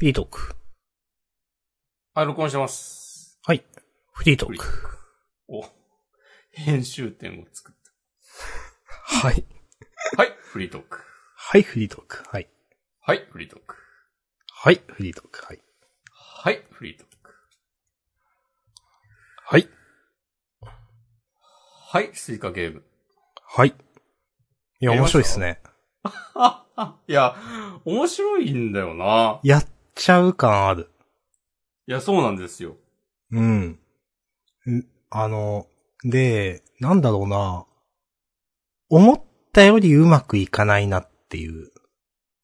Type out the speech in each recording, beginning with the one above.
フリートーク。はい、録音してます。はい。フリートーク。お、編集点を作っはい。た。はい、フリートーク。はい、フリートーク。はい。はい、フリートーク。はい、フリートーク。はい。はい、フリートーク。はい。はい、スイカゲーム。はい。いや、面白いっすね。いや、面白いんだよな。やっちゃう感ある。いや、そうなんですよ。うん。んあの、で、なんだろうな。思ったよりうまくいかないなっていう。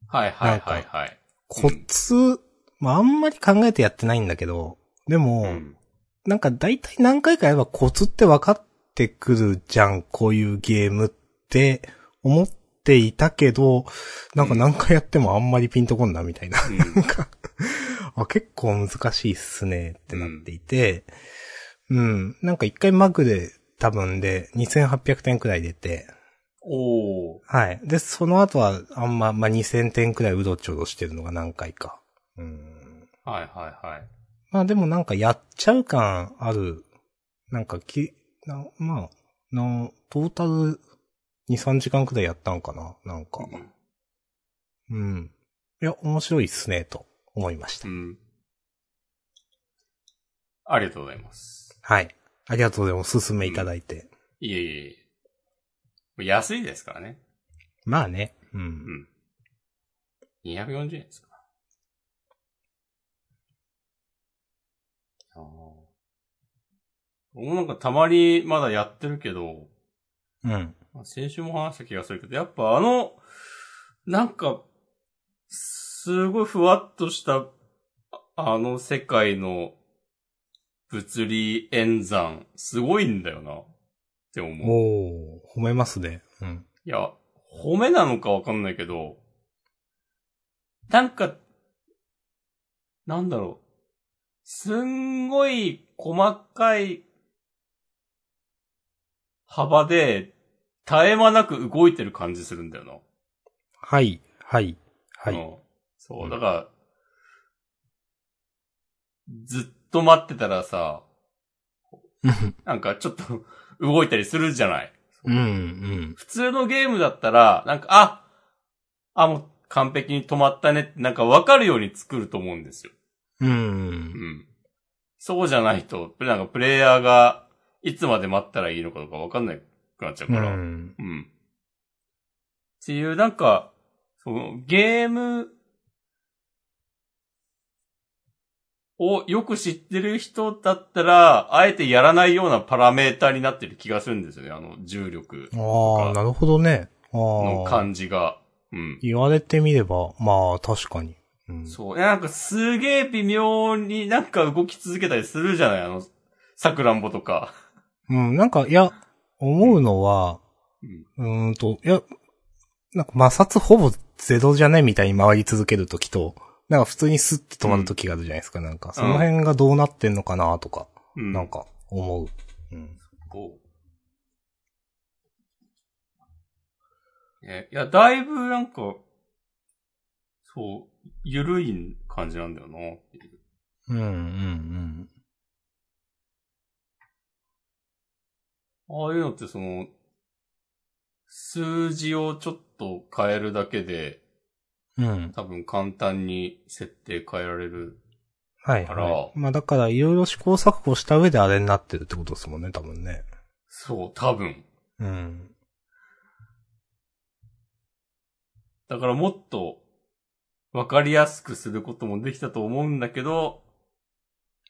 はいはいはいはい。コツ、まあ、あんまり考えてやってないんだけど、でも、うん。なんか大体何回かやればコツって分かってくるじゃん、こういうゲームって思っていたけど、なんか何回やってもあんまりピンとこんなみたいな。なんか、あ、結構難しいっすねってなっていて、うん、なんか一回マグで多分で2800点くらい出て、おー。はい。で、その後はあんま、まあ、2000点くらいうろちょろしてるのが何回か。うん。はいはいはい。まあでもなんかやっちゃう感ある。なんかき、なまあ、な、トータル2、3時間くらいやったんかな？なんか。うんうん。いや、面白いっすね、と思いました。うん。ありがとうございます。はい。ありがとうございます。おすすめいただいて。いえいえいえ。安いですからね。まあね。う。うんん。240円ですか。ああ。僕もなんかたまにまだやってるけど、うん。まあ先週も話した気がするけど、やっぱあの、なんか、すごいふわっとした、ああの世界の物理演算、すごいんだよな、って思う。おー、褒めますね。うん。いや、褒めなのかわかんないけど、なんか、なんだろう。すんごい細かい幅で絶え間なく動いてる感じするんだよな。はい、はい、はい。うんそうう、んだから、ずっと待ってたらさ、なんかちょっと 動いたりするじゃない。うん、うん。普通のゲームだったら、なんか、あ、あ、もう完璧に止まったねって、なんかわかるように作ると思うんですよ。う。うんん。そうじゃないと、なんかプレイヤーがいつまで待ったらいいのかとかわかんなくなっちゃううから。うん。ん。っていう、なんか、その、ゲームをよく知ってる人だったら、あえてやらないようなパラメータになってる気がするんですよね。あの、重力ああ、なるほどね。の感じが。うん。言われてみれば、まあ、確かに。うん。そう。なんかすげえ微妙になんか動き続けたりするじゃない？あの、さくらんぼとか。うん、なんか、いや、思うのは、うん。うーんと、いや、なんか摩擦ほぼゼロじゃねみたいに回り続けるときと、なんか普通にスッて止まるときがあるじゃないですか。なんか、その辺がどうなってんのかなとか、うん。なんか、思う。うん。ね、いや、だいぶなんか、そう、ゆるい感じなんだよな、う。うん、うん、ああいうのってその、数字をちょっと変えるだけで、うん。うん。多分簡単に設定変えられる。はい、からはい。まあだから、いろいろ試行錯誤した上であれになってるってことですもんね、多分ね。そう、多分。うん。だからもっと、わかりやすくすることもできたと思うんだけど、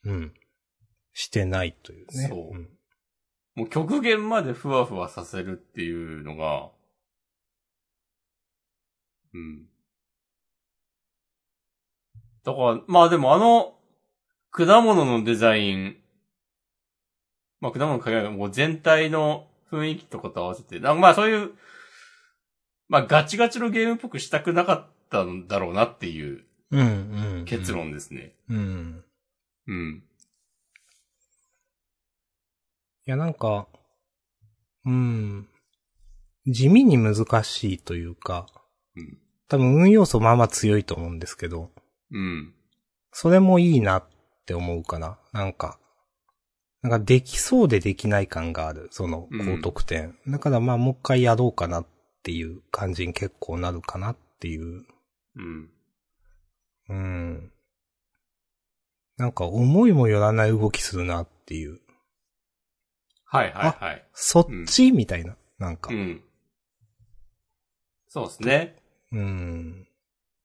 うん。してないというね。そうんもう極限までふわふわさせるっていうのが、うん。だから、まあでもあの、果物のデザイン、まあ果物の限らないもう全体の雰囲気とかと合わせて、なんかまあそういう、まあガチガチのゲームっぽくしたくなかったんだろうなっていううん、うん。結。論ですね。うん。うん。いや、なんか、うん。地味に難しいというか、うん。多分運要素まあまあ強いと思うんですけど、うん。それもいいなって思うかな。なんか、なんかできそうでできない感がある、その高得点。だからまあもう一回やろうかなっていう感じに結構なるかなっていう。うん。うん。なんか思いもよらない動きするなっていう。はいはいはい。そっち、みたいな。なんかう。ん。そうですね。うん。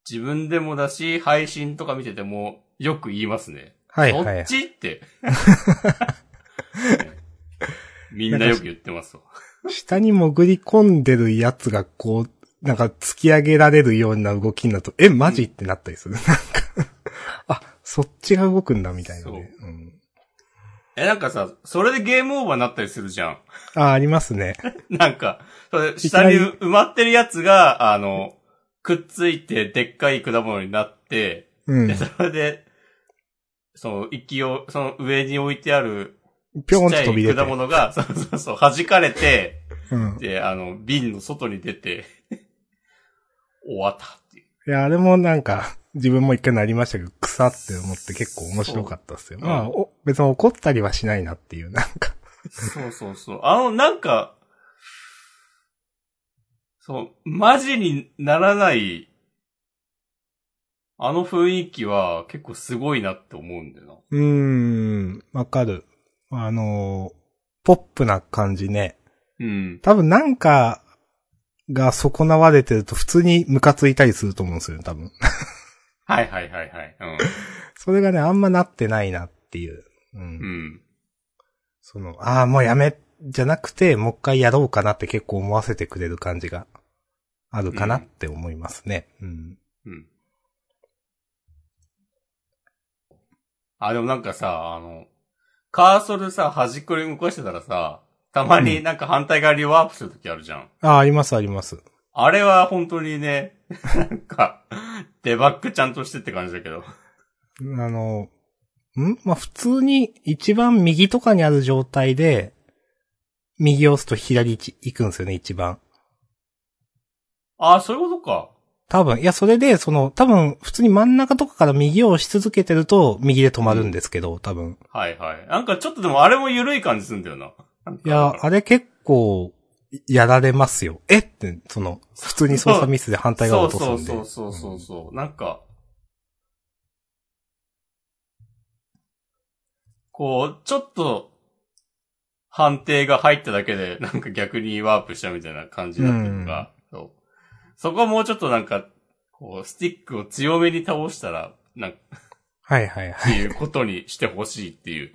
自分でもだし、配信とか見てても、よく言いますね。はいはいはい。そっちって。みんなよく言ってますわ。下に潜り込んでるやつがこう、なんか突き上げられるような動きになると、え、マジ？ってなったりする。なんか、あ、そっちが動くんだみたいなね。うん、え、なんかさ、それでゲームオーバーになったりするじゃん。あ、ありますね。なんか、それ下に埋まってるやつが、あの、くっついてでっかい果物になって、うんで、。それで、その、勢を、その上に置いてある、ぴょんと飛び出て。果物が、そうそうそう、弾かれて、うん。で、あの、瓶の外に出て、終わったっていう。いや、あれもなんか、自分も一回なりましたけど、草って思って結構面白かったっすよ。まあ、お別に怒ったりはしないなっていう、なんか。そうそうそう。あの、なんか、そう、マジにならない、あの雰囲気は結構すごいなって思うんだよな。うーん、わかる。あの、ポップな感じね。うん。多分なんかが損なわれてると普通にムカついたりすると思うんですよね、多分。はいはいはいはい。うん。それがね、あんまなってないなっていう。うん。うん。その、ああ、もうやめ、じゃなくて、もう一回やろうかなって結構思わせてくれる感じがあるかなって思いますね。うん。うん。あ、でもなんかさ、あの、カーソルさ、端っこに動かしてたらさ、たまになんか反対側にワープするときあるじゃん。ああ、ありますあります。あれは本当にね、なんか、デバッグちゃんとしてって感じだけど。あの、ん？まあ、普通に一番右とかにある状態で、右を押すと左行くんですよね、一番。ああ、そういうことか。多分、いや、それで、その、多分、普通に真ん中とかから右を押し続けてると、右で止まるんですけど、多分。はいはい。なんかちょっとでもあれも緩い感じするんだよな。いや、あれ結構、やられますよ。え？って、その、普通に操作ミスで反対側をそう落とすんで。そうそうそうそうそう、なんか、こう、ちょっと、判定が入っただけで、なんか逆にワープしたみたいな感じだっていうか、そうそこもうちょっとなんか、こう、スティックを強めに倒したら、なんか、はいはいはい。っていうことにしてほしいっていう。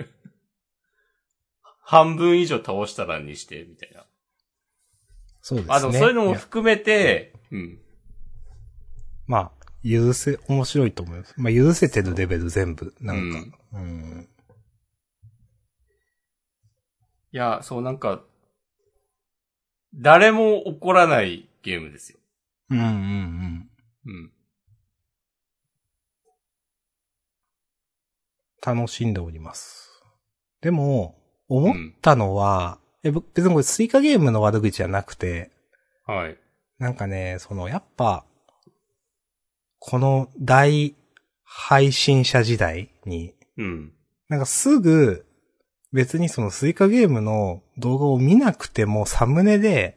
半分以上倒したらにして、みたいな。そうですね。あ、でもそういうのもや含めて、うん。まあ、許せ、面白いと思います。まあ、許せてるレベル全部、なんか。うん。いや、そうなんか、誰も怒らないゲームですよ。うん、うん、うん。うん。楽しんでおります。でも、思ったのは、え、僕別にこれスイカゲームの悪口じゃなくて、はい。なんかね、その、やっぱ、この大配信者時代に、うん。なんかすぐ、別にそのスイカゲームの動画を見なくてもサムネで、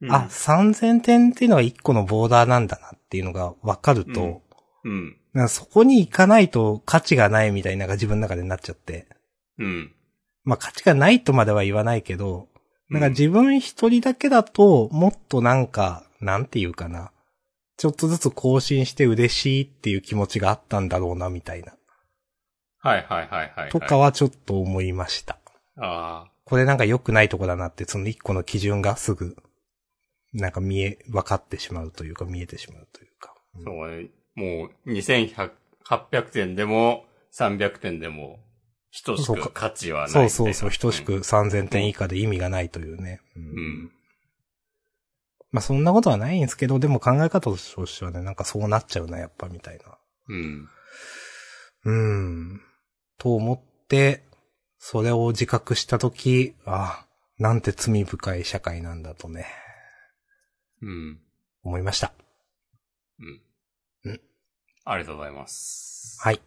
うんあ、、3000点っていうのが1個のボーダーなんだなっていうのがわかると、うん。なんかそこに行かないと価値がないみたいなのが自分の中でなっちゃって。うん。まあ価値がないとまでは言わないけど、なんか自分一人だけだと、もっとなんか、なんていうかな。ちょっとずつ更新して嬉しいっていう気持ちがあったんだろうな、みたいな。はいはいはいはい。とかはちょっと思いました。ああ。これなんか良くないとこだなって、その一個の基準がすぐ、なんか見え、分かってしまうというか、見えてしまうというか。うんそうね。もう、2100、800点でも、300点でも、等しそうかく価値はないそうそうそう、等しく3000点以下で意味がないというね。うんうん。まあそんなことはないんですけど、でも考え方としてはね、なんかそうなっちゃうな、やっぱみたいな。うん。うん。と思って、それを自覚したとき、あなんて罪深い社会なんだとね、うん。思いました。うん。うんありがとうございます。はい。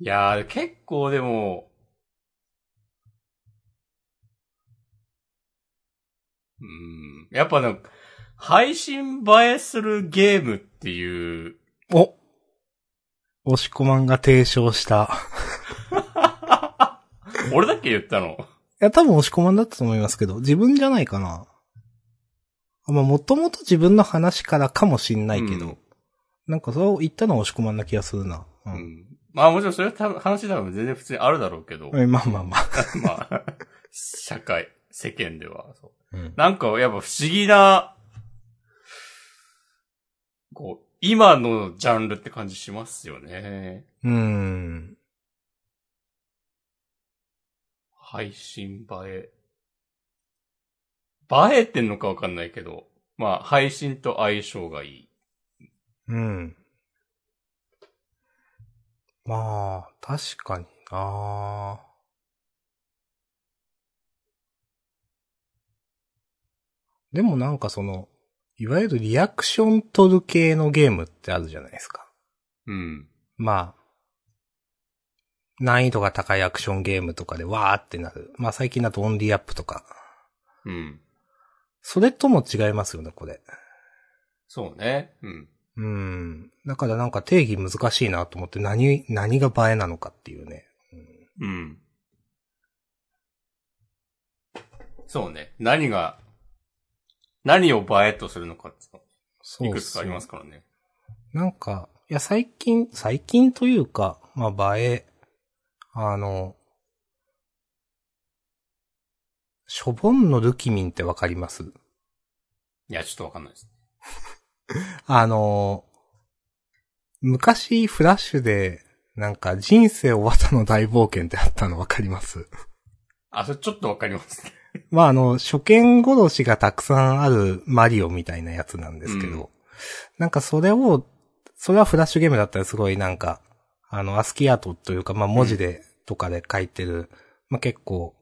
いやー、結構でも、うん。やっぱなんか、配信映えするゲームっていう、お押し込まんが提唱した。俺だっけ言ったのいや、多分押し込まんだったと思いますけど、自分じゃないかな。あまあ、もともと自分の話からかもしんないけど、うんなんかそう言ったのは押し込まんな気がするな。う。うんん。まあもちろんそれは多分話多分全然普通にあるだろうけど、えまあまあまあ。まあ、社会、世間では、そう。うん。なんかやっぱ不思議な、こう、今のジャンルって感じしますよね。うん。配信映え。映えてんのかわかんないけど、まあ配信と相性がいい。うん。まあ、確かになでもなんかその、いわゆるリアクション取る系のゲームってあるじゃないですか。うん。まあ、難易度が高いアクションゲームとかでわーってなる。まあ最近だとオンリーアップとか。うん。それとも違いますよね、これ。そうね。うん。うん。だからなんか定義難しいなと思って何、何が映えなのかっていうね。うん。そうね。何が、何を映えとするのかってそのいくつかありますからね。なんか、いや最近、最近というか、まあ映え、あの、しょぼんのルキミンってわかります？いや、ちょっとわかんないです。あの、昔フラッシュで、なんか人生を綿の大冒険ってあったのわかります？あ、それちょっとわかりますね。まああの、初見殺しがたくさんあるマリオみたいなやつなんですけど、うんなんかそれを、それはフラッシュゲームだったらすごいなんか、あの、アスキーアートというか、まあ文字で、とかで書いてる、まあ結構、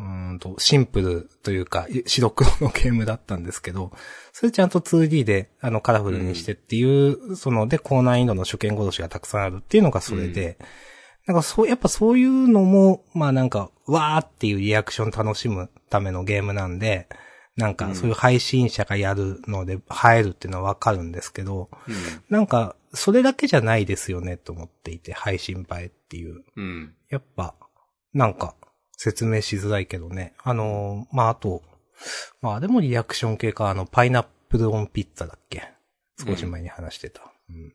うーんと、シンプルというか、白黒のゲームだったんですけど、それちゃんと 2D で、あの、カラフルにしてっていう、その、で、高難易度の初見殺しがたくさんあるっていうのがそれで、なんかそう、やっぱそういうのも、まあなんか、わーっていうリアクション楽しむためのゲームなんで、なんかそういう配信者がやるので映えるっていうのはわかるんですけど、うん。なんか、それだけじゃないですよねと思っていて、配信映えっていう。うん。やっぱ、なんか、説明しづらいけどね。あのーまあ、あと、まあ、でもリアクション系か、あの、パイナップルオンピッツァだっけ？少し前に話してた。うん。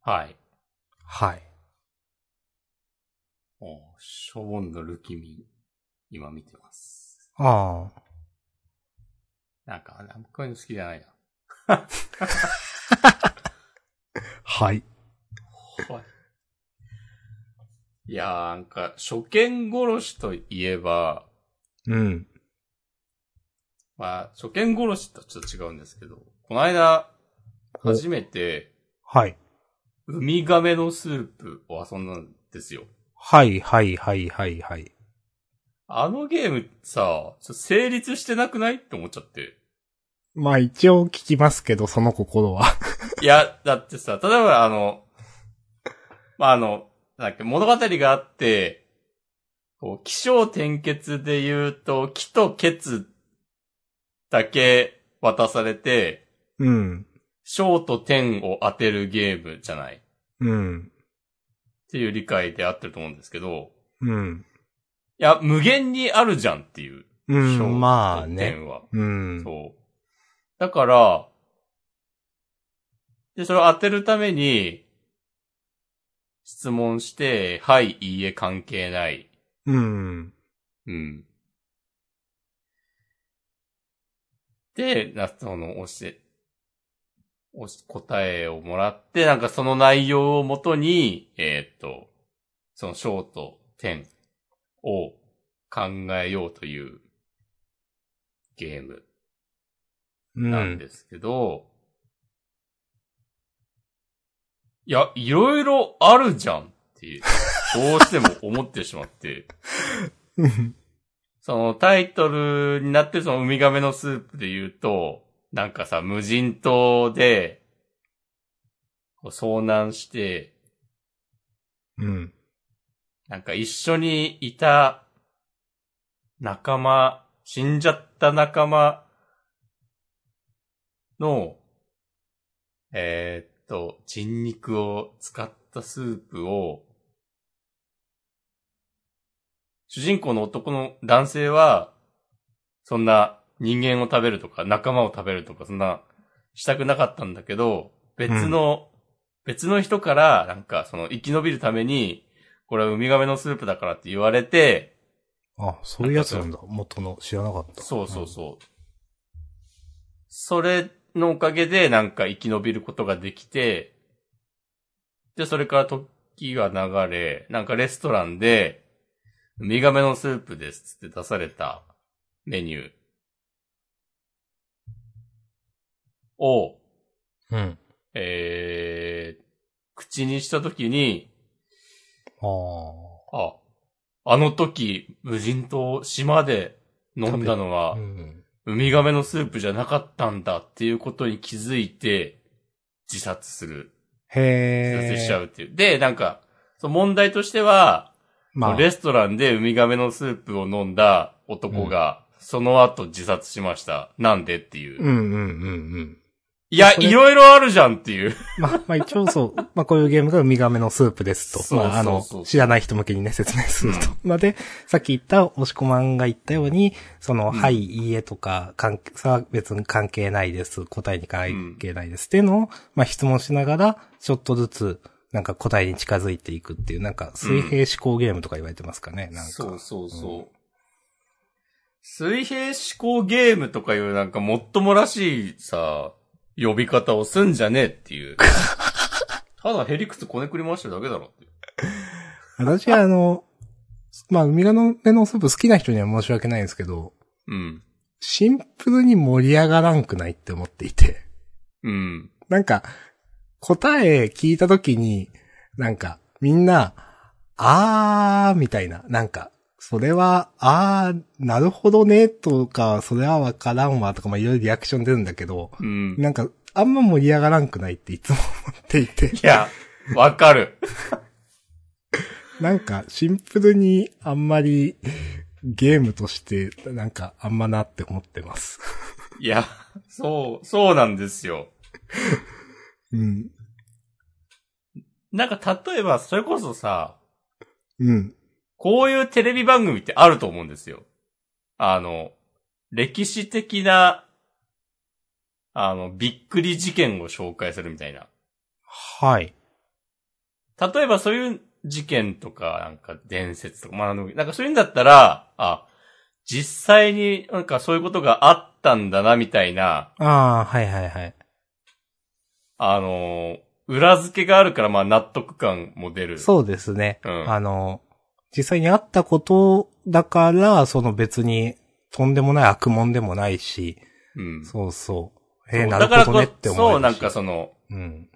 はい。はい。おショボンのルキミン、今見てます。ああ。なんか、あんまこういうの好きじゃないな。はい。はい。いやー、なんか、初見殺しといえば、うん。まあ、初見殺しとちょっと違うんですけど、この間、お初めて、はい。ウミガメのスープを遊んだんですよ。はい、はい、はい、はい、はい。あのゲームさ、ちょっと成立してなくないって思っちゃって。まあ一応聞きますけど、その心は。いや、だってさ、例えばあの、まあ、あの、なんだっけ、物語があって、こう、気象転結で言うと、気と血だけ渡されて、うん。小と点を当てるゲームじゃない？っうん。ていう理解で合ってると思うんですけど、うん。いや、無限にあるじゃんっていう。う小ん、まあとね。点は。うん。そう。だから、で、それを当てるために、質問して、はい、いいえ、関係ない。うん。うん。で、な、その、押して、押し、答えをもらって、なんかその内容をもとに、えーっと、その小と点を考えようというゲームうん。なんですけど、いや、いろいろあるじゃんって、どうしても思ってしまって、そのタイトルになってるそのウミガメのスープで言うと、なんかさ、無人島で、遭難して、うん。なんか一緒にいた仲間、死んじゃった仲間の、えーっと、人肉を使ったスープを、主人公の男の男性は、そんな人間を食べるとか仲間を食べるとかそんなしたくなかったんだけど、別の、別の人からなんかその生き延びるために、これはウミガメのスープだからって言われて、あ、そういうやつなんだ。元の知らなかった。そうそうそう。それのおかげでなんか生き延びることができて、で、それから時が流れ、なんかレストランで、ウミガメのスープですって出されたメニューを、うん。うん。えー、口にしたときに、ああ。あ、あの時、無人島、島で飲んだのは、うん。ウミガメのスープじゃなかったんだっていうことに気づいて、自殺する。自へえ。殺しちゃうっていう。で、なんか、その問題としては、まあ、レストランでウミガメのスープを飲んだ男が、その後自殺しました。なんでっていう。うんうんうんうん。いや、いろいろあるじゃんっていう。まあ、まあ一応そう、まあこういうゲームがウミガメのスープですと。そうそうそうまああの、知らない人向けにね、説明すると。まあで、さっき言った、押し込まんが言ったように、その、うんはい、いいえとか、関係、さ、別に関係ないです。答えに関係ないです。っていうのを、まあ質問しながら、ちょっとずつ、なんか答えに近づいていくっていう、なんか水平思考ゲームとか言われてますかね、なんか。そうそうそう。水平思考ゲームとかいうなんかもっともらしいさ、呼び方をすんじゃねえっていう。ただヘリクツこねくり回してるだけだろって。私はあの、まあ、ウミガメのスープ好きな人には申し訳ないんですけど、うん。シンプルに盛り上がらんくないって思っていて。うん。なんか、答え聞いたときに、なんか、みんな、あー、みたいな、なんか、それは、あー、なるほどね、とか、それはわからんわ、とか、まあ、いろいろリアクション出るんだけど、うん。いなんか、あんま盛り上がらんくないっていつも思っていて、や、わかる。なんか、シンプルに、あんまり、ゲームとして、なんか、あんまなって思ってます。いや、そう、そうなんですよ。うん。なんか例えば、それこそさ、うん。こういうテレビ番組ってあると思うんですよ。あの、歴史的な、あの、びっくり事件を紹介するみたいな。はい。例えばそういう事件とか、なんか伝説とか、まあ、なんかそういうんだったら、あ、実際になんかそういうことがあったんだな、みたいな、あー、はいはいはい。あの、裏付けがあるから、まあ納得感も出る。そうですね。うんあの、実際にあったことだから、その別にとんでもない悪問でもないし、うん。そうそう。えー、なるだからこほどねって思えるし。そう、なんかその、うん。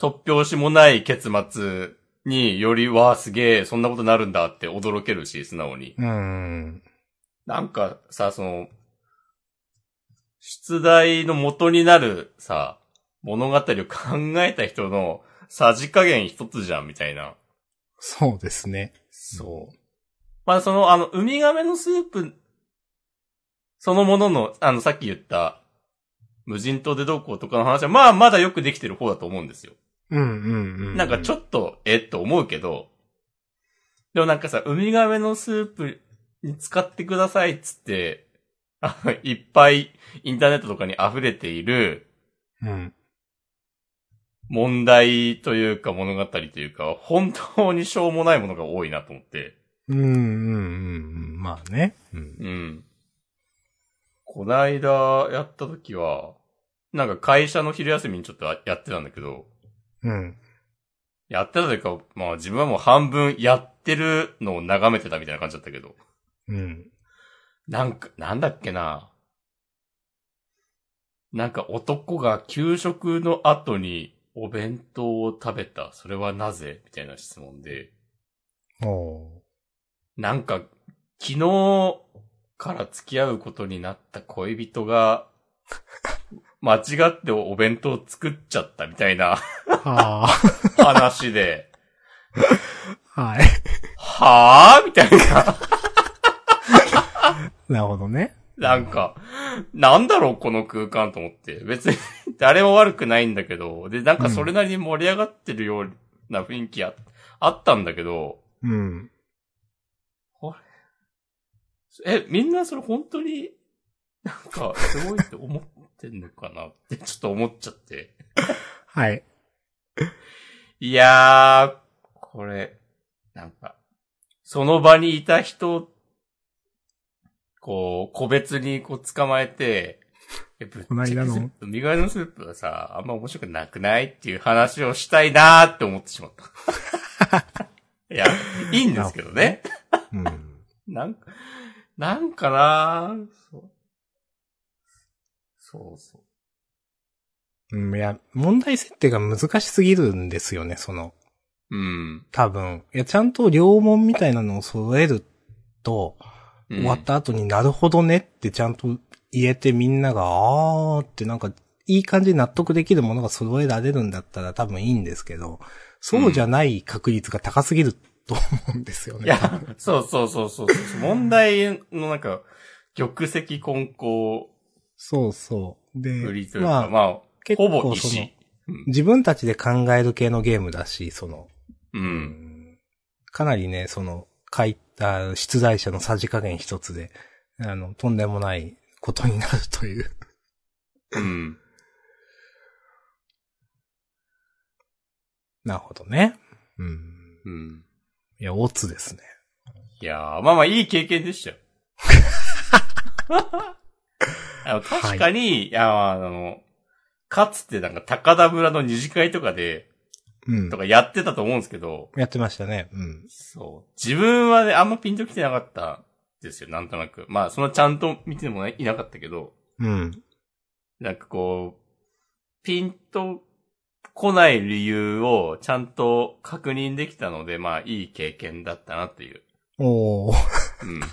突拍子もない結末により、わあ、すげえ、そんなことになるんだって驚けるし、素直に。うん。なんかさ、その、出題の元になるさ、物語を考えた人のさじ加減一つじゃん、みたいな。そうですね。そう。まあ、その、あの、ウミガメのスープ、そのものの、あの、さっき言った、無人島でどうこうとかの話は、まあ、まだよくできてる方だと思うんですよ。うんうんうん。なんかちょっと、えっと思うけど、でもなんかさ、ウミガメのスープに使ってくださいっつって、いっぱいインターネットとかに溢れているうん。問題というか物語というか、本当にしょうもないものが多いなと思って。うんうんうんうん。まあね。うん。うん。こないだやった時は、なんか会社の昼休みにちょっとやってたんだけど、うん。やってたというか、まあ自分はもう半分やってるのを眺めてたみたいな感じだったけど、うん。なんか、なんだっけな。なんか男が給食の後にお弁当を食べた。それはなぜ？みたいな質問で。おーなんか、昨日から付き合うことになった恋人が、間違ってお弁当作っちゃったみたいなあ話で、あ。はい。はぁみたいな。なるほどね。なんか、なんだろう、この空間と思って。別に 誰も悪くないんだけど、で、なんかそれなりに盛り上がってるような雰囲気ああったんだけど、うん。え、みんなそれ本当に、なんか、すごいって思ってんのかなってちょっと思っちゃって。はい。いやー、これ、なんか、その場にいた人、こう、個別にこう捕まえて、えぶっちゃけこの間のスープ身代わりのスープはさ、あんま面白くなくないっていう話をしたいなーって思ってしまった。いや、いいんですけどね。うん。なんか、なんかなーそう。そうそう。うん、いや、問題設定が難しすぎるんですよね、その、うん。多分。いや、ちゃんと両門みたいなのを揃えると、うん終わった後になるほどねってちゃんと言えてみんなが、あーってなんか、いい感じに納得できるものが揃えられるんだったら多分いいんですけど、そうじゃない確率が高すぎると思うんですよね。いや、そうそうそうそうそう。問題のなんか、玉石混交そうそう。で、売りというか、まあ、結ほぼ構その石。、うん自分たちで考える系のゲームだし、その、う。うんかなりね、その、書いた出題者のさじ加減一つで、あの、とんでもないことになるという。うん。なるほどね。うん。うん。いや、オツですね。いやー、まあまあいい経験でしたよ。あの確かに、い、や、あの、かつてなんか高田村の二次会とかで、うんと。かやってたと思うんですけど、やってましたね。うん。そう。自分はね、あんまピンときてなかったんですよ、なんとなく。まあ、そのちゃんと見てもいなかったけど、うん。なんかこう、ピンと来ない理由をちゃんと確認できたので、まあ、いい経験だったなっていう。おー。うん。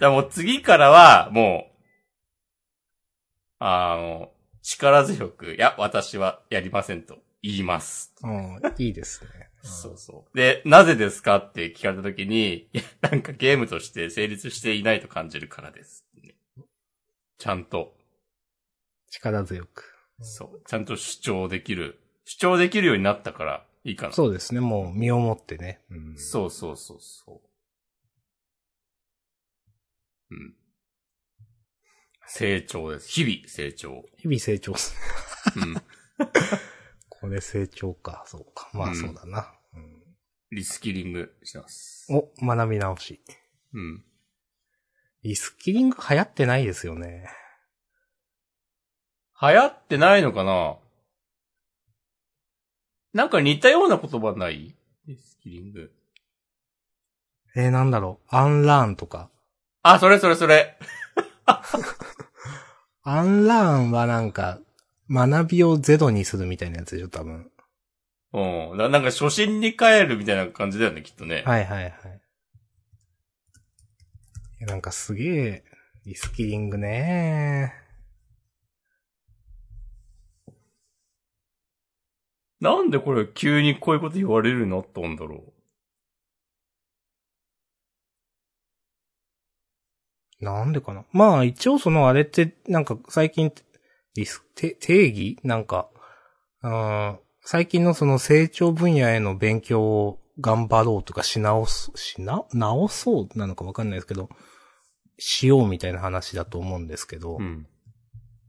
だからもう次からは、もう、あの、力強く、いや、私はやりませんと言います。うんいいですね。そうそう。で、なぜですかって聞かれたときに、いや、なんかゲームとして成立していないと感じるからです。ちゃんと、力強く。そう、ちゃんと主張できる、主張できるようになったからいいかな。そうですね。もう身をもってね。うん、そうそうそうそう。うん。成長です。日々成長。日々成長す。うん。これ成長か。そうか。まうんあそうだな。うんリスキリングしてます。お、学び直し。うん。リスキリング流行ってないですよね。流行ってないのかな？なんか似たような言葉ない？リスキリング。えー、なんだろう。アンラーンとか。あ、それそれそれ。アンラーンはなんか、学びをゼロにするみたいなやつでしょ、多分。うん。だなんか初心に帰るみたいな感じだよね、きっとね。はいはいはい。いやなんかすげえ、リスキリングねなんでこれ急にこういうこと言われるようになったんだろなんでかな？まあ一応そのあれって、なんか最近、リス、て定義？なんか、うん、最近のその成長分野への勉強を頑張ろうとかし直す、しな、直そうなのかわかんないですけど、しようみたいな話だと思うんですけど、う。うん。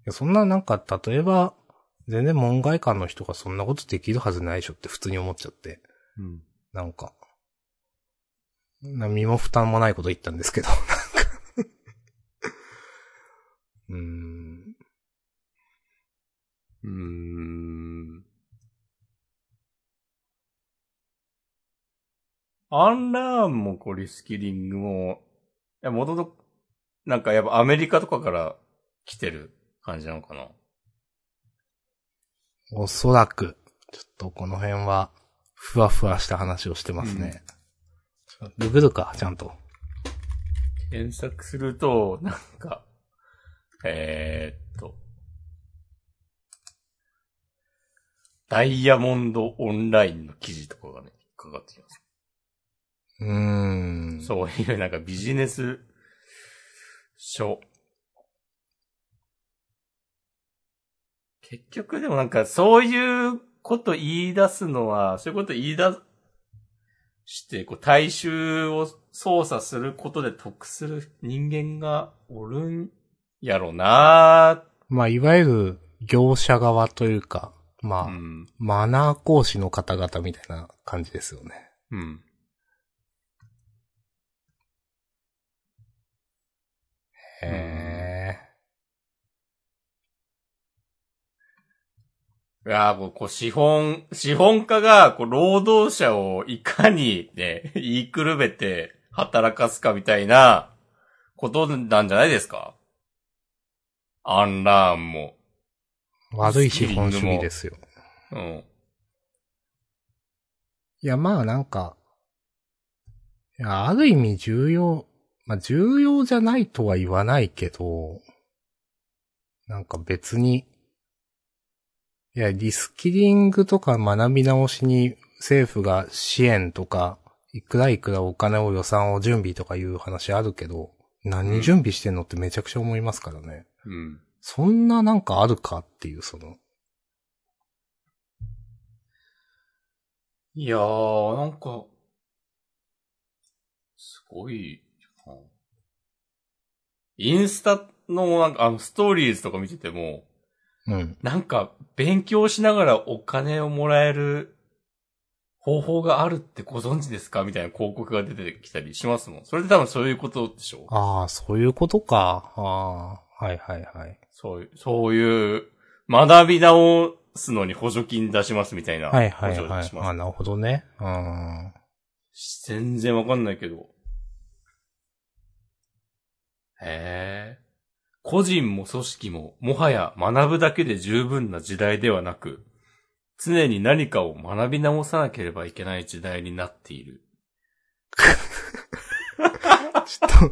そんななんか、例えば、全然門外漢の人がそんなことできるはずないでしょって普通に思っちゃって。うん。なんか、な身も負担もないこと言ったんですけど、なんかうーん。うーん。アンラーンもこうリスキリングも、いや、もともと、なんかやっぱアメリカとかから来てる感じなのかな？おそらく、ちょっとこの辺は、ふわふわした話をしてますね。ちょググるか、ちゃんと。検索すると、なんか、えー、っと、ダイヤモンドオンラインの記事とかがね、かかってきます。うーん。そういうなんかビジネス書。結局でもなんかそういうこと言い出すのは、そういうこと言い出して、こう、大衆を操作することで得する人間がおるんやろなまあ、いわゆる業者側というか、まあ、うん。マナー講師の方々みたいな感じですよね。うん。へえ。いやーもう、こう、資本、資本家が、こう、労働者をいかにね、言いくるめて働かすかみたいなことなんじゃないですか？アンラーンも。悪い資本主義ですよ。うん。いや、まあなんか、いや、ある意味重要、まあ重要じゃないとは言わないけど、なんか別に、いや、リスキリングとか学び直しに政府が支援とか、いくらいくらお金を予算を準備とかいう話あるけど、何準備してんのってめちゃくちゃ思いますからね。うん。そんななんかあるかっていう、その、いやー、なんか、すごいな、インスタの、なんか、あの、ストーリーズとか見てても、うん。なんか、勉強しながらお金をもらえる方法があるってご存知ですか？みたいな広告が出てきたりしますもん。それで多分そういうことでしょああ、そういうことか。ああ、はいはいはい。そういう、そういう、学び直すのに補助金出しますみたいな。はいはいはいあ、なるほどね。うん。全然わかんないけど。へえ。個人も組織も、もはや学ぶだけで十分な時代ではなく、常に何かを学び直さなければいけない時代になっている。ちょっと、ちょっ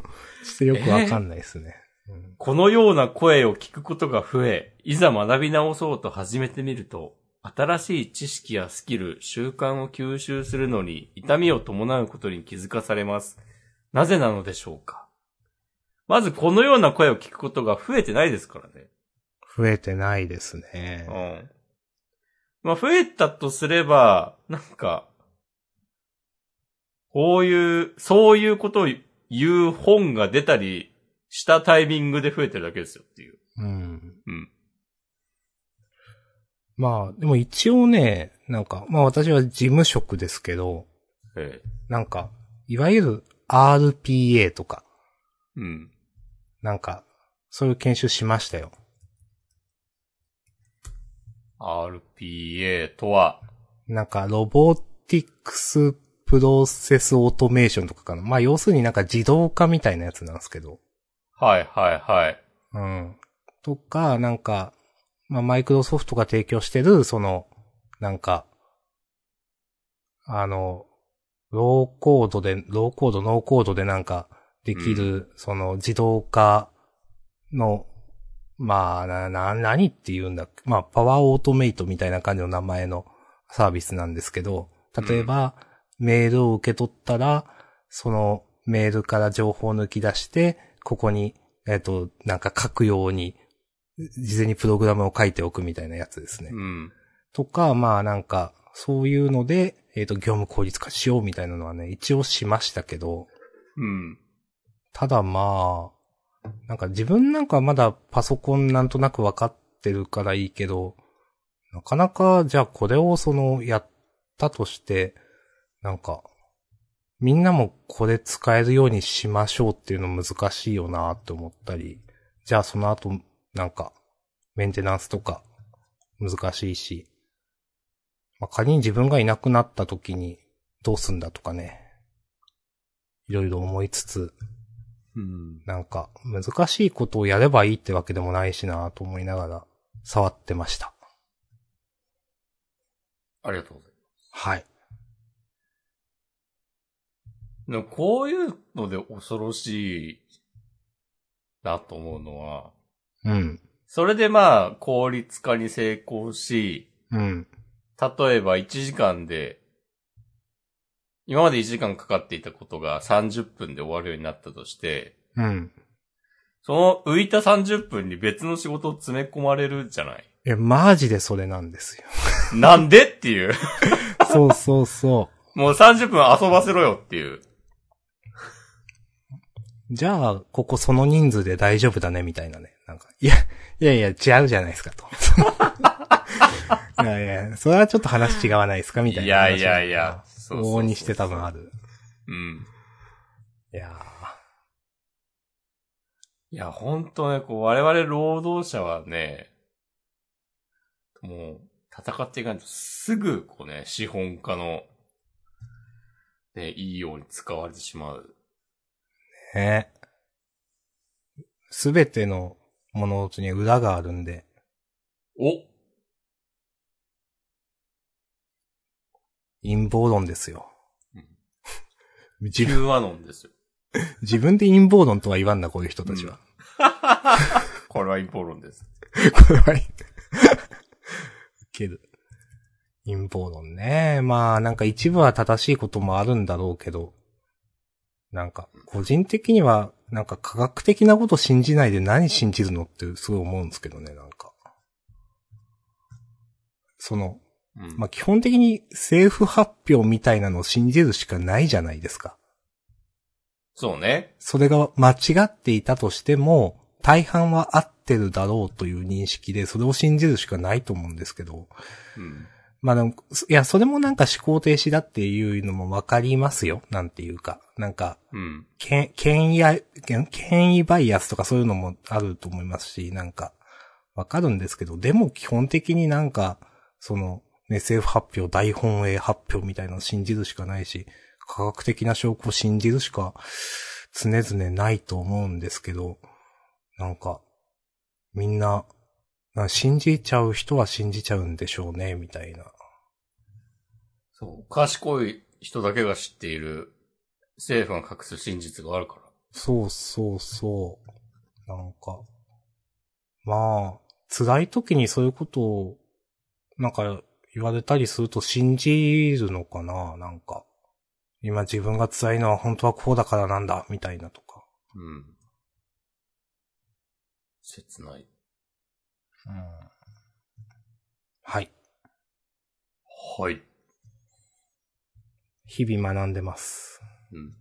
とよくわかんないですね。うんこのような声を聞くことが増え、いざ学び直そうと始めてみると、新しい知識やスキル、習慣を吸収するのに痛みを伴うことに気づかされます。なぜなのでしょうか？まずこのような声を聞くことが増えてないですからね。増えてないですうね。ん。まあ増えたとすれば、なんか、こういう、そういうことを言う本が出たりしたタイミングで増えてるだけですよっていう。うん。うん。まあ、でも一応ね、なんか、まあ私は事務職ですけど、ええ。なんか、いわゆる RPA とか、うん。なんか、そういう研修しましたよ。RPA とは、なんか、ロボティクスプロセスオートメーションとかかな。まあ要するになんか自動化みたいなやつなんですけど。はいはいはい。うん。とか、なんか、まあ、マイクロソフトが提供してる、その、なんか、あの、ローコードで、ローコード、ノーコードでなんか、できる、その、自動化の、まあ、な、な、何って言うんだっけ？まあ、 Power Automate みたいな感じの名前のサービスなんですけど、例えば、メールを受け取ったら、そのメールから情報を抜き出して、ここに、えっ、と、なんか書くように、事前にプログラムを書いておくみたいなやつですね。うん。とか、まあなんか、そういうので、えっ、と、業務効率化しようみたいなのはね、一応しましたけど、うん。ただまあ、なんか自分なんかまだパソコンなんとなくわかってるからいいけど、なかなかじゃあこれをそのやったとして、なんか、みんなもこれ使えるようにしましょうっていうの難しいよなって思ったり、じゃあその後、なんか、メンテナンスとか難しいし、まあ、仮に自分がいなくなった時にどうすんだとかね、いろいろ思いつつ、うん。なんか、難しいことをやればいいってわけでもないしなと思いながら、触ってました。ありがとうございはい。ます。でもこういうので恐ろしいなと思うのは、うん。それでまあ、効率化に成功し、うん。例えば1時間で、今まで1時間かかっていたことが30分で終わるようになったとして、うん。その浮いた30分に別の仕事を詰め込まれるじゃない？え、マジでそれなんですよ。なんでっていう。そうそうそもう30分遊ばせろよっていう。う。じゃあ、ここその人数で大丈夫だね、みたいなね。なんか、いや、いやいや、違うじゃないですか、と。いやいや、それはちょっと話違わないですか、みたいな話。いやいやいや往々にして多分ある。うん。いやいや、ほんとね、こう、我々労働者はね、もう、戦っていかないとすぐ、こうね、資本家の、ね、いいように使われてしまう。ー、ね。すべての物事に裏があるんで、お陰謀論ですよ。自分、中和論ですよ。自分で陰謀論とは言わんな、こういう人たちは。これは陰謀論です。これは、いける。陰謀論ね。まあ、なんか一部は正しいこともあるんだろうけど、なんか、個人的には、なんか科学的なこと信じないで何信じるのってすごい思うんですけどね、なんか。その、うん。まあ、基本的に政府発表みたいなのを信じるしかないじゃないですか。そうね。それが間違っていたとしても、大半は合ってるだろうという認識で、それを信じるしかないと思うんですけど、うん。まあでも、いや、それもなんか思考停止だっていうのもわかりますよ。なんていうか。なんか、うん。権権威や、権権威バイアスとかそういうのもあると思いますし、なんか、わかるんですけど、でも基本的になんか、その、ね、政府発表、大本営発表みたいなのを信じるしかないし、科学的な証拠を信じるしか常々ないと思うんですけど、なんか、みんな、な信じちゃう人は信じちゃうんでしょうね、みたいな。そう。賢い人だけが知っている政府が隠す真実があるから。そうそうそう。なんか、まあ、辛い時にそういうことを、なんか言われたりすると信じるのかな？なんか。今自分が辛いのは本当はこうだからなんだ、みたいなとか。うん。切ない。はい。はい。日々学んでます。うん。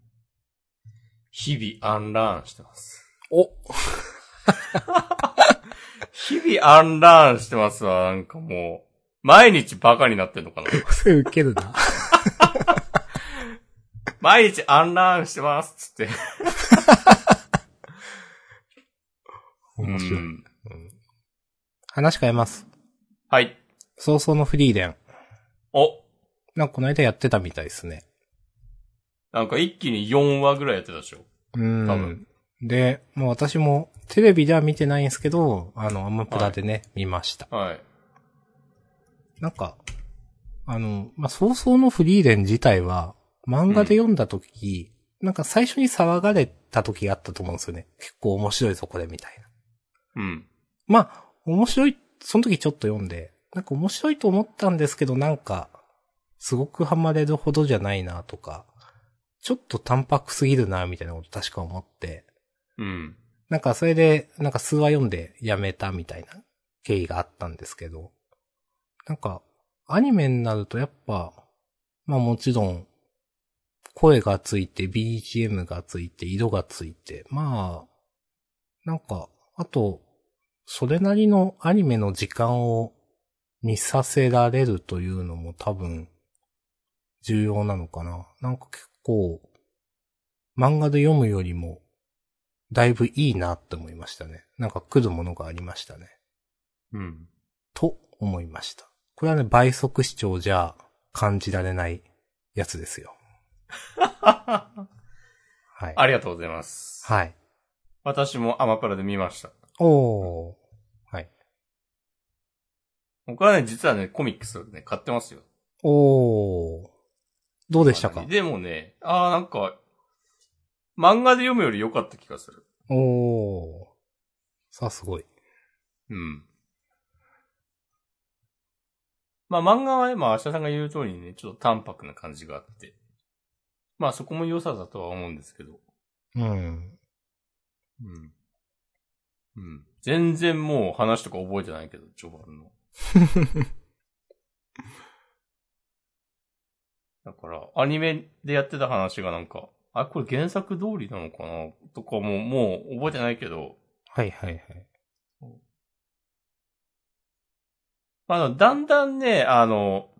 日々アンラーンしてます。お 日々アンラーンしてますわ。なんかもう、毎日バカになってんのかな。それ受けるな。毎日アンラーンしてます。つって。面白い。うん話変えます。はい。早々のフリーレン。お、なんかこの間やってたみたいですね。なんか一気に4話ぐらいやってたでしょ。う多ん。で、もう私もテレビでは見てないんですけど、あの、アマプラでね、見ました。はい。なんか、あの、まあ、早々のフリーレン自体は、漫画で読んだ時、なんか最初に騒がれた時があったと思うんですよね。結構面白いぞ、これ、みたいな。うん。まあ、面白い、その時ちょっと読んで、なんか面白いと思ったんですけど、なんか、すごくハマれるほどじゃないなとか、ちょっと淡白すぎるな、みたいなこと確か思って、うん。なんかそれで、なんか数話読んでやめたみたいな経緯があったんですけど、なんか、アニメになるとやっぱ、まあもちろん、声がついて、BGM がついて、色がついて、まあ、なんか、あと、それなりのアニメの時間を見させられるというのも多分、重要なのかな。なんか結構、漫画で読むよりも、だいぶいいなって思いましたね。なんか来るものがありましたね。うん。と思いました。これはね、倍速視聴じゃ感じられないやつですよ。はい。ありがとうございます。はい。私もアマプラで見ました。おー。はい。僕はね、実はね、コミックスをね、買ってますよ。おー。どうでしたか？でもね、あーなんか、漫画で読むより良かった気がする。おー。さあ、すごい。うん。まあ漫画はね、まあ明日さんが言う通りにね、ちょっと淡白な感じがあって。まあそこも良さだとは思うんですけど。うん。うん。うん。全然もう話とか覚えてないけど、序盤の。だから、アニメでやってた話がなんか、あ、これ原作通りなのかなとかも、もう覚えてないけど、はいはいはい。あの、だんだんね、あの、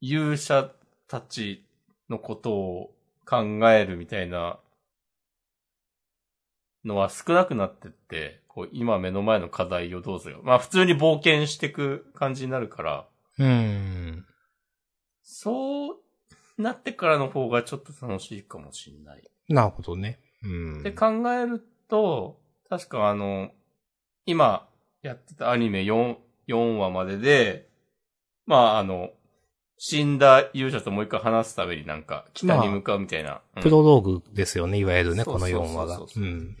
勇者たちのことを考えるみたいなのは少なくなってって、こう、今目の前の課題をどうぞよ。まあ普通に冒険していく感じになるから、うん。そうなってからの方がちょっと楽しいかもしんない。なるほどね。うん。で考えると、確かあの、今やってたアニメ4、4話までで、まああの、死んだ勇者ともう一回話すためになんか北に向かうみたいな。うんプロローグですよね、いわゆるね、このそうそうそう4話が。そうそううん。うん。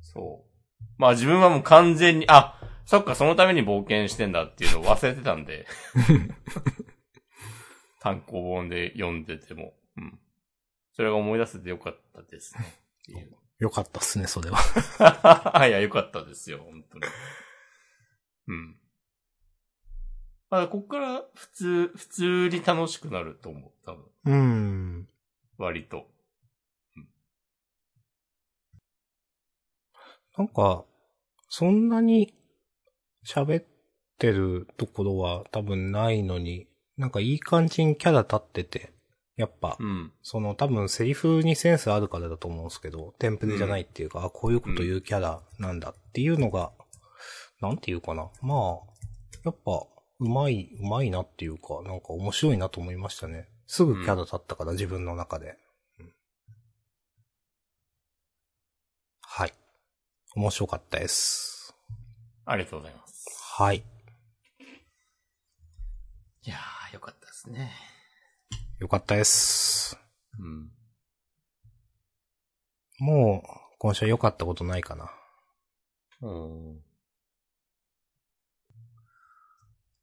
そう。まあ自分はもう完全に、あ、そっか、そのために冒険してんだっていうのを忘れてたんで。単行本で読んでても。うん。それが思い出せてよかったですね。よかったっすね、それは。いや、よかったですよ、本当に。うん。まあ、こっから普通、普通に楽しくなると思う、多分。うん。割と。なんか、そんなに喋ってるところは多分ないのに、なんかいい感じにキャラ立ってて、やっぱ、うん。その多分セリフにセンスあるからだと思うんですけど、テンプレじゃないっていうか、あ、こういうこと言うキャラなんだっていうのが、なんていうかな。まあ、やっぱ、うまい、うまいなっていうか、なんか面白いなと思いましたね。すぐキャラ立ったから、自分の中で。うんはい。面白かったです。ありがとうございます。はい。いやー、よかったですね。よかったです。うん。もう、今週良かったことないかな。うん。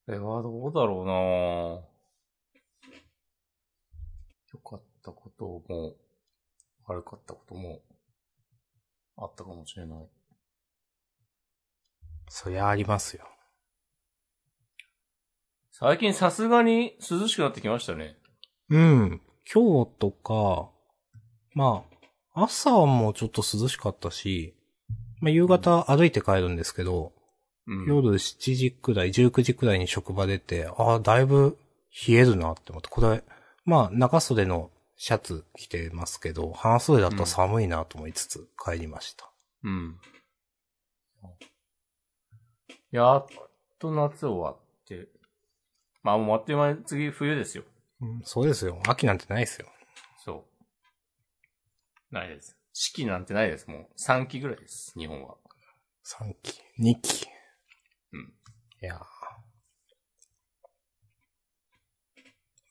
これはどうだろうな良かったことも、悪かったことも、あったかもしれない。そりゃありますよ。最近さすがに涼しくなってきましたね。うん。今日とか、まあ、朝もちょっと涼しかったし、まあ、夕方歩いて帰るんですけど、うん。夜7時くらい、19時くらいに職場出て、ああ、だいぶ冷えるなって思って、これ、まあ、長袖のシャツ着てますけど、半袖だったら寒いなと思いつつ帰りました。うん。やっと夏終わって。まあもうあっという間に次冬ですよ。うん、そうですよ。秋なんてないですよ。そう。ないです。四季なんてないです。もう3期ぐらいです。日本は。3期、2期。うん。いやー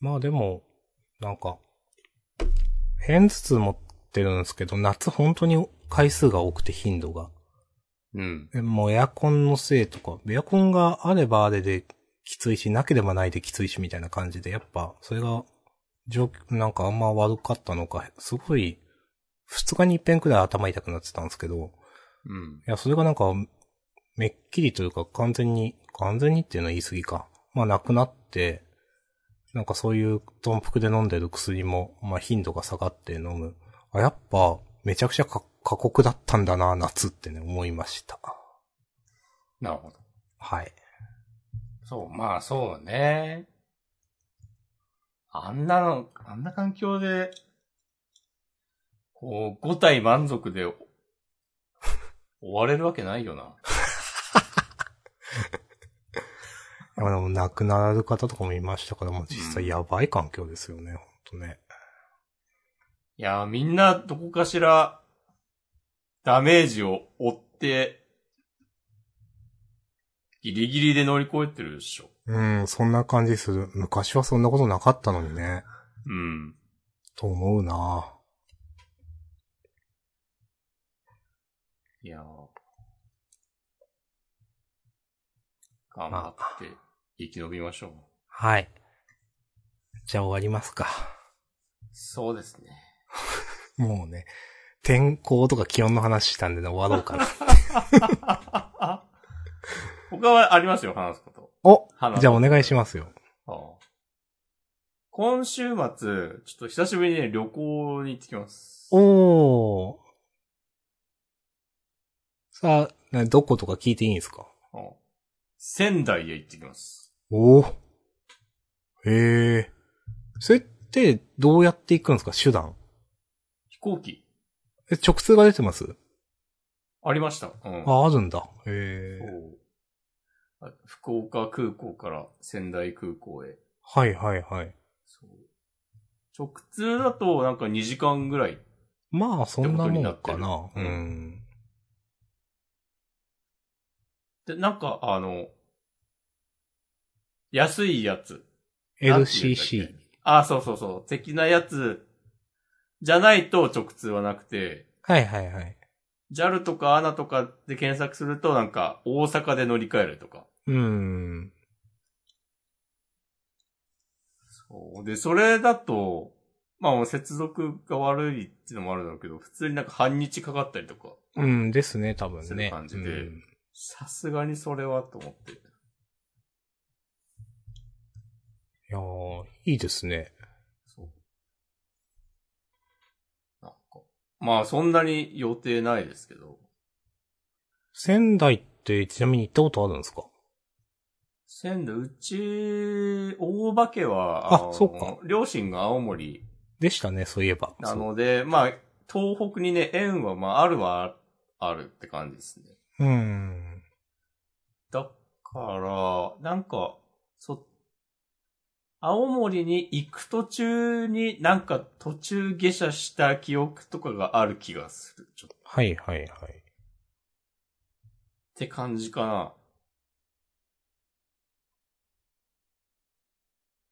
まあでも、なんか、偏頭痛持ってるんですけど、夏本当に回数が多くて頻度が。うん。えもうエアコンのせいとか、エアコンがあればあれできついし、なければないできついしみたいな感じで、やっぱ、それが、状況、なんかあんま悪かったのか、すごい、二日に一遍くらい頭痛くなってたんですけど、うん。いや、それがなんか、めっきりというか完全に、完全にっていうのは言い過ぎか。まあなくなって、なんかそういう豚腹で飲んでる薬も、まあ頻度が下がって飲む。あ、やっぱ、めちゃくちゃか過酷だったんだな、夏ってね、思いました。なるほど。はい。そう、まあそうね。あんなの、あんな環境で、こう、5体満足で終われるわけないよな。あの、亡くなられる方とかもいましたから、もう実際やばい環境ですよね、ほんとね。いや、みんなどこかしら、ダメージを負って、ギリギリで乗り越えてるでしょ。うん、そんな感じする。昔はそんなことなかったのにね。うん。と思うないや頑張って生き延びましょう。はい。じゃあ終わりますか。そうですね。もうね、天候とか気温の話したんでね、終わろうかな。他はありますよ、話すこと。おじゃあお願いしますよ。ああ今週末、ちょっと久しぶりにね、旅行に行ってきます。おー。さあ、ねどことか聞いていいんですか？ああ仙台へ行ってきます。おー。へえ。それって、どうやって行くんですか？手段。飛行機え、直通が出てます？ありました。うん。あ、あるんだ。へえ。福岡空港から仙台空港へ。はいはいはい。そう直通だとなんか2時間ぐらい。まあ、そんなもんかな。うん。で、なんかあの、安いやつ。LCC け。あ、そうそうそう。的なやつじゃないと直通はなくて、はいはいはい。JAL とか ANA とかで検索するとなんか大阪で乗り換えるとか。うーん。そう。で、それだと、まあ接続が悪いっていうのもあるんだろうけど、普通になんか半日かかったりとか、うんですね、多分すね。る感じでうんさすがにそれはと思って。いやー、いいですね。そう。なんか、まあそんなに予定ないですけど、仙台ってちなみに行ったことあるんですか？仙台、うち、大化けは、のあそうか両親が青森でしたね、そういえば。なので、まあ、東北にね、縁は、まあ、あるはあるって感じですね。そうん。だから、なんか、そ、青森に行く途中になんか途中下車した記憶とかがある気がする。ちょっと。っはいはいはい。て感じかな。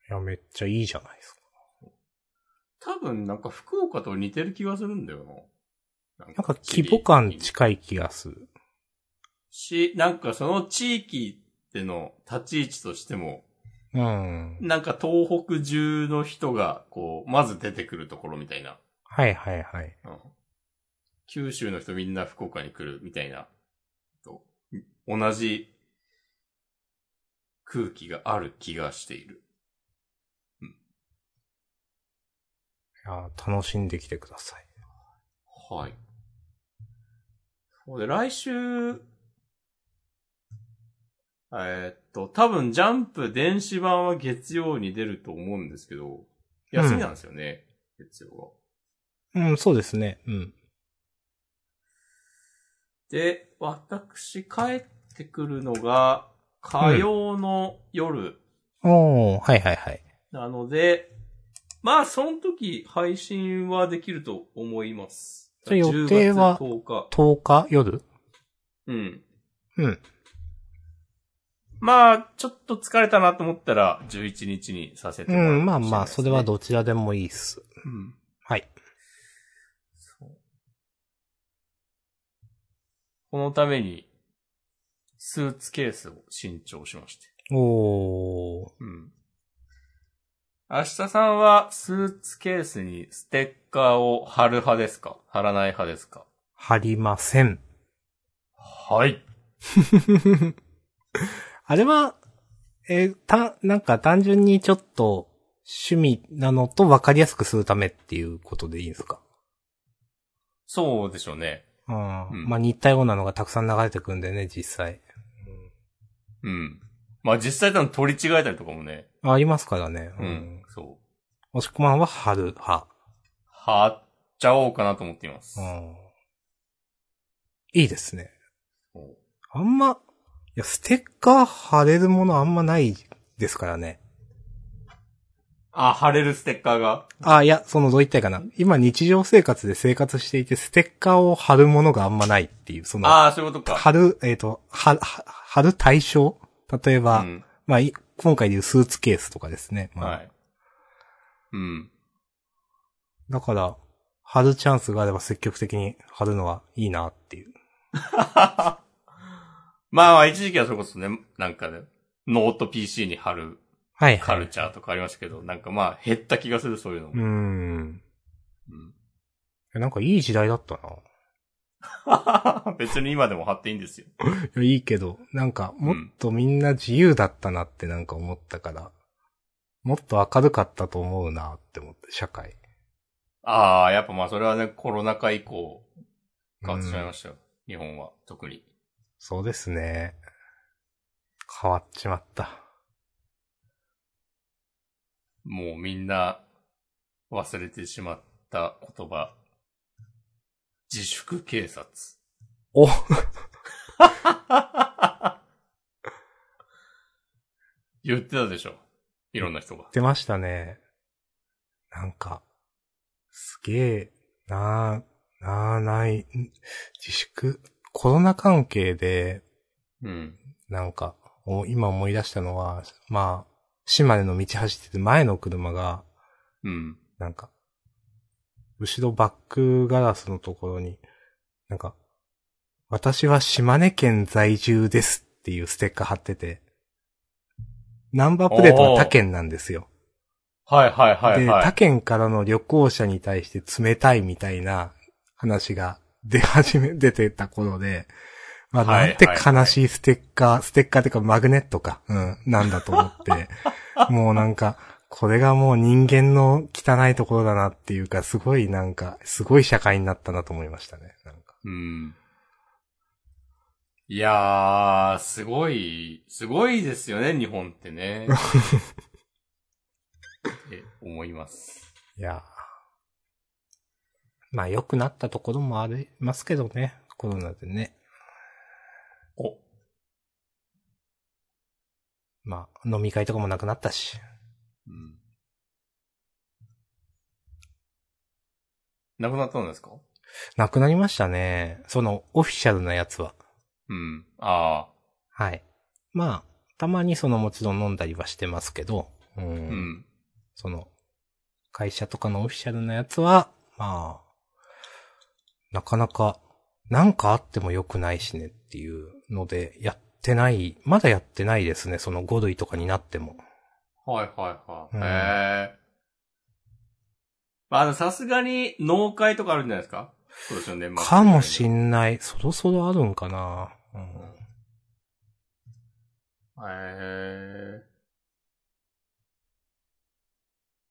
いや、めっちゃいいじゃないですか。多分なんか福岡と似てる気がするんだよな。ななんか規模感近い気がする。し、なんかその地域での立ち位置としても、うん。なんか東北中の人が、こう、まず出てくるところみたいな。はいはいはい。うん九州の人みんな福岡に来るみたいな、と同じ空気がある気がしている。やー楽しんできてください。はい。そうで、来週、えーっと、多分ジャンプ電子版は月曜に出ると思うんですけど、休みなんですよね、月曜は。うん、そうですね。うん。で、私帰ってくるのが火曜の夜おー、はいはいはい。なので、まあ、その時配信はできると思います。じゃあ予定は10月10日。10日夜？うん。うん。まあ、ちょっと疲れたなと思ったら、11日にさせてうもらう、ん、まあまあ、それはどちらでもいいっす。うん。はい。そうこのために、スーツケースを新調しまして。おー。うん。明日さんは、スーツケースにステッカーを貼る派ですか？貼らない派ですか？貼りません。はい。あれは、えーた、なんか単純にちょっと趣味なのと分かりやすくするためっていうことでいいんですか？そうでしょうね。うん。うんまあ似たようなのがたくさん流れてくんでね、実際。うん。まあ実際多分取り違えたりとかもね。ありますからね。う。うんん。そう。押し込まんは貼る派。貼っちゃおうかなと思っています。うん。いいですね。あんま、いや、ステッカー貼れるものあんまないですからね。あ、貼れるステッカーが？あ、いや、そのどう言ったらいいかな。今日常生活で生活していて、ステッカーを貼るものがあんまないっていう、その、ああ、そういうことか。貼る、えっ、と、は、は貼る対象？例えば、うん。まあ、い今回でいうスーツケースとかですね。まあ、はい。うん。だから、貼るチャンスがあれば積極的に貼るのはいいなっていう。まあ、一時期はそれこそね、なんかね、ノート PC に貼るはいはい。カルチャーとかありましたけど、なんかまあ、減った気がする、そういうのも。うーん。うんえなんかいい時代だったな。別に今でも貼っていいんですよ。いいけど、なんか、もっとみんな自由だったなってなんか思ったから、もっと明るかったと思うなって思って、社会。ああ、やっぱまあそれはね、コロナ禍以降、変わってしまいましたよ。日本は、特に。そうですね。変わっちまった。もうみんな忘れてしまった言葉。自粛警察。お 言ってたでしょ。いろんな人が。出ましたね。なんか、すげえ、なあ、なあ、ない、ん自粛、コロナ関係で、うん。なんか、お今思い出したのは、まあ、島根の道走ってて前の車が、うん。なんか、後ろバックガラスのところに、なんか、私は島根県在住ですっていうステッカー貼ってて、ナンバープレートが他県なんですよ。はいはいはいで、他はい。県からの旅行者に対して冷たいみたいな話が出始め、出てた頃で、まあ、はいなんて悲しいステッカー、ステッカーっていうかマグネットか、うん、なんだと思って、もうなんか、これがもう人間の汚いところだなっていうか、すごいなんか、すごい社会になったなと思いましたね。なんかうん。いやー、すごい、すごいですよね、日本ってね。って思います。いやーまあ良くなったところもありますけどね、コロナでね。お、まあ、飲み会とかもなくなったし。うん。なくなったんですか？なくなりましたね。その、オフィシャルなやつは。うん。あはい。まあ、たまにそのもちろん飲んだりはしてますけど、うん。あ、うん。その、会社とかのオフィシャルなやつは、まあ、なかなか、なんかあっても良くないしねっていうので、やってない、まだやってないですね、その5類とかになっても。はいはいはい。うんへえ。まあ、さすがに農会とかあるんじゃないですか？今年の年末。かもしんない。そろそろあるんかな。うんへえ。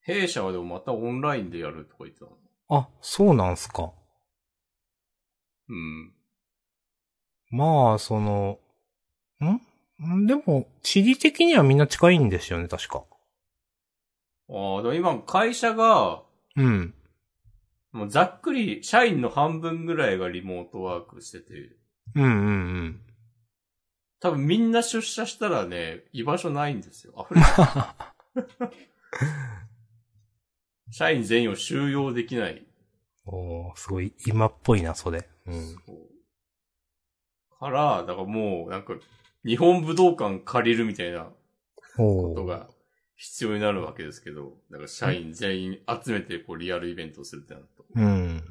弊社はでもまたオンラインでやるとか言ってたの？あ、そうなんすか。うん。まあ、その、ん？んでも、地理的にはみんな近いんですよね、確か。ああ、でも今会社が、うん。もうざっくり社員の半分ぐらいがリモートワークしてて、うんうんうん。多分みんな出社したらね、居場所ないんですよ。溢 れ社員全員を収容できない。おーすごい今っぽいな、それ。うん。から、だからもう、なんか、日本武道館借りるみたいなことが必要になるわけですけど、だから社員全員集めてこうリアルイベントをするってなると。うん。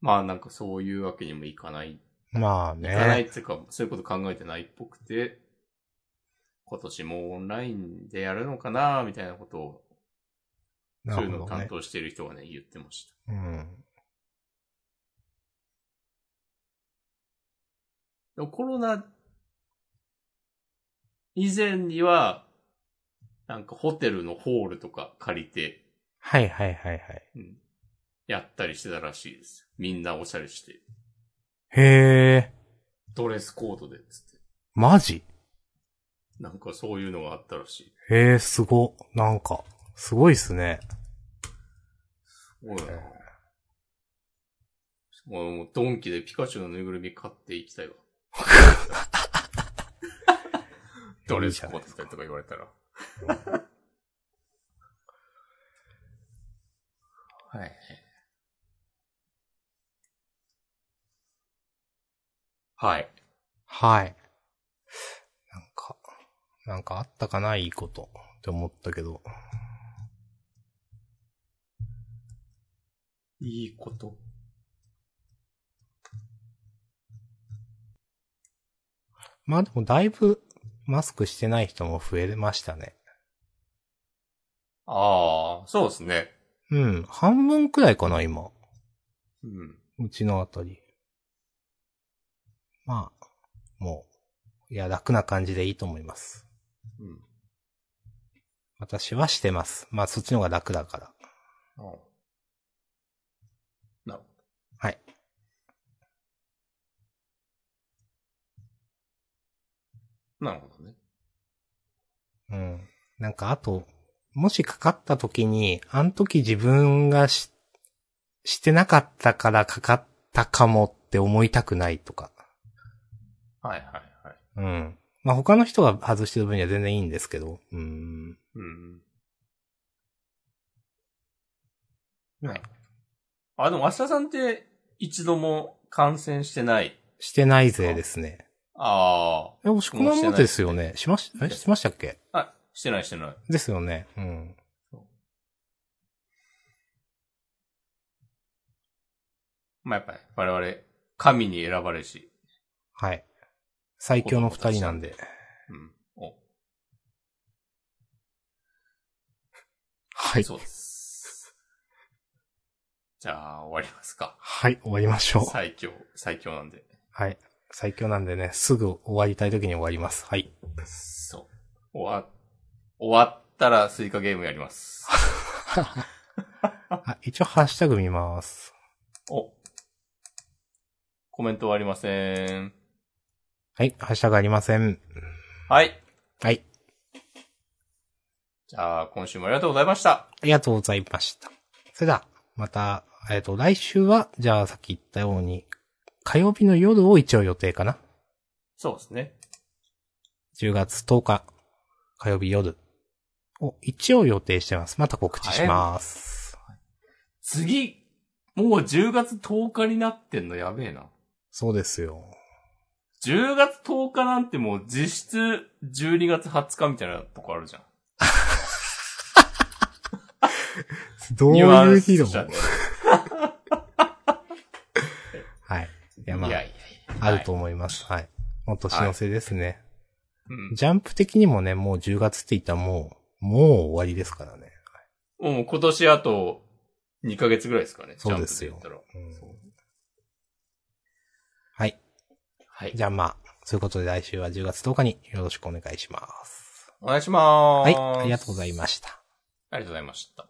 まあなんかそういうわけにもいかない。まあいかないね。っていうか、そういうこと考えてないっぽくて、今年もオンラインでやるのかなみたいなことを、なそういうのを。担当している人がね、言ってました。うん。でもコロナ以前には、なんかホテルのホールとか借りて、はいはいはいはい。うん、やったりしてたらしいです。みんなおしゃれして。へえ、ドレスコードで、つって。マジ？なんかそういうのがあったらしい。へえ、すご。なんか、すごいっすね。すごいなもう、ドンキでピカチュウのぬいぐるみ買っていきたいわ。ドレスコードとか言われたら。はい。はい。はい。なんか、なんかあったかないいことって思ったけど。いいこと。まあでもだいぶマスクしてない人も増えましたね。ああ、そうですね。うん。半分くらいかな、今。うん。うちのあたり。まあ、もう、いや、楽な感じでいいと思います。うん。私はしてます。まあ、そっちの方が楽だから。ああなるほはい。ど。なるほどね。うん。なんか、あと、もしかかった時に、あの時自分がし、してなかったからかかったかもって思いたくないとか。はいはいはい。うん。まあ、他の人が外してる分には全然いいんですけど。うん。うん。ね。あ、でも、明日さんって一度も感染してない。してないぜですね。あえ、押し込まんもですよね。しまし、え、しましたっけ？あ。あ、してないしてない。ですよね。うん。まあ、やっぱり我々、神に選ばれし。はい。最強の二人なんで。うん。お、はい。そうです。じゃあ、終わりますか。はい、終わりましょう。最強、最強なんで。はい。最強なんでね、すぐ終わりたい時に終わります。はい。そう。終わ、終わったらスイカゲームやります。あ、一応ハッシュタグ見ます。お。コメントはありません。はい、ハッシュタグありません。はい。はい。じゃあ、今週もありがとうございました。ありがとうございました。それでは、また、えっ、と、来週は、じゃあさっき言ったように、火曜日の夜を一応予定かな。そうですね。10月10日、火曜日夜を一応予定してます。また告知します。次、もう10月10日になってんのやべえな。そうですよ。10月10日なんてもう実質12月20日みたいなとこあるじゃん。どういう理論ンスとしてはい。いや、まあいやいやいや。あると思います。はい。もう年の瀬ですね。うん。ジャンプ的にもね、もう10月って言ったらもう、もう終わりですからね。もう今年あと2ヶ月ぐらいですかね。そうですよジャンプで言ったら。うんはい。はい。じゃあまあ、そういうことで来週は10月10日によろしくお願いします。お願いしまはい。ありがとうございました。ありがとうございました。